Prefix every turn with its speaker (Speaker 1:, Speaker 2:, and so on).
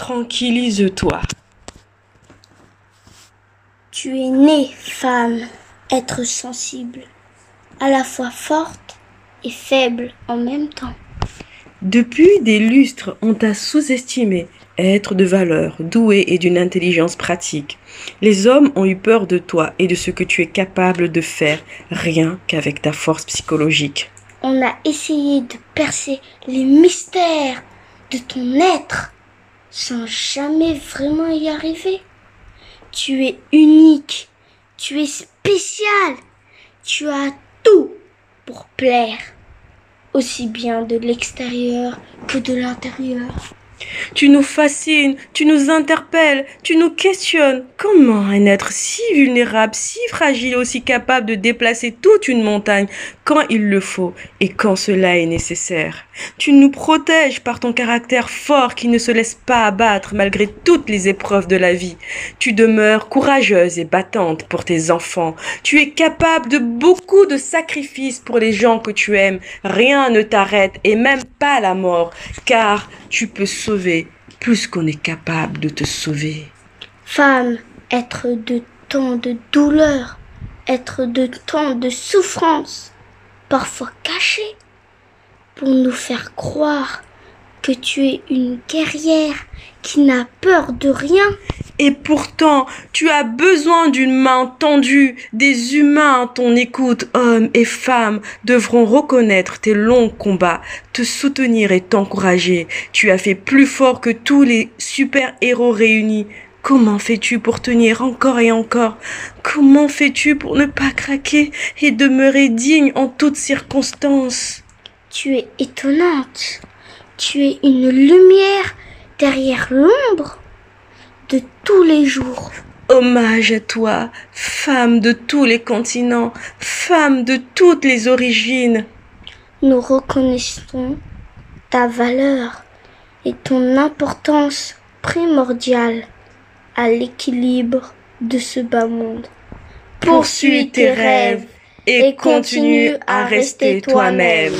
Speaker 1: Tranquillise-toi.
Speaker 2: Tu es née, femme, être sensible, à la fois forte et faible en même temps.
Speaker 1: Depuis des lustres, on t'a sous-estimé, être de valeur, doué et d'une intelligence pratique. Les hommes ont eu peur de toi et de ce que tu es capable de faire, rien qu'avec ta force psychologique.
Speaker 2: On a essayé de percer les mystères de ton être sans jamais vraiment y arriver. Tu es unique, tu es spécial, tu as tout pour plaire, aussi bien de l'extérieur que de l'intérieur.
Speaker 1: Tu nous fascines, tu nous interpelles, tu nous questionnes. Comment un être si vulnérable, si fragile, aussi capable de déplacer toute une montagne quand il le faut et quand cela est nécessaire? Tu nous protèges par ton caractère fort qui ne se laisse pas abattre malgré toutes les épreuves de la vie. Tu demeures courageuse et battante pour tes enfants. Tu es capable de beaucoup de sacrifices pour les gens que tu aimes. Rien ne t'arrête et même pas la mort, car tu peux sauver plus qu'on est capable de te sauver.
Speaker 2: Femme, être de tant de douleur, être de tant de souffrance, parfois cachée, pour nous faire croire que tu es une guerrière qui n'a peur de rien.
Speaker 1: Et pourtant, tu as besoin d'une main tendue. Des humains à ton écoute, hommes et femmes, devront reconnaître tes longs combats, te soutenir et t'encourager. Tu as fait plus fort que tous les super-héros réunis. Comment fais-tu pour tenir encore et encore? Comment fais-tu pour ne pas craquer et demeurer digne en toutes circonstances?
Speaker 2: Tu es étonnante. Tu es une lumière derrière l'ombre tous les jours.
Speaker 1: Hommage à toi, femme de tous les continents, femme de toutes les origines.
Speaker 2: Nous reconnaissons ta valeur et ton importance primordiale à l'équilibre de ce bas monde.
Speaker 1: Poursuis tes rêves et continue à rester toi-même.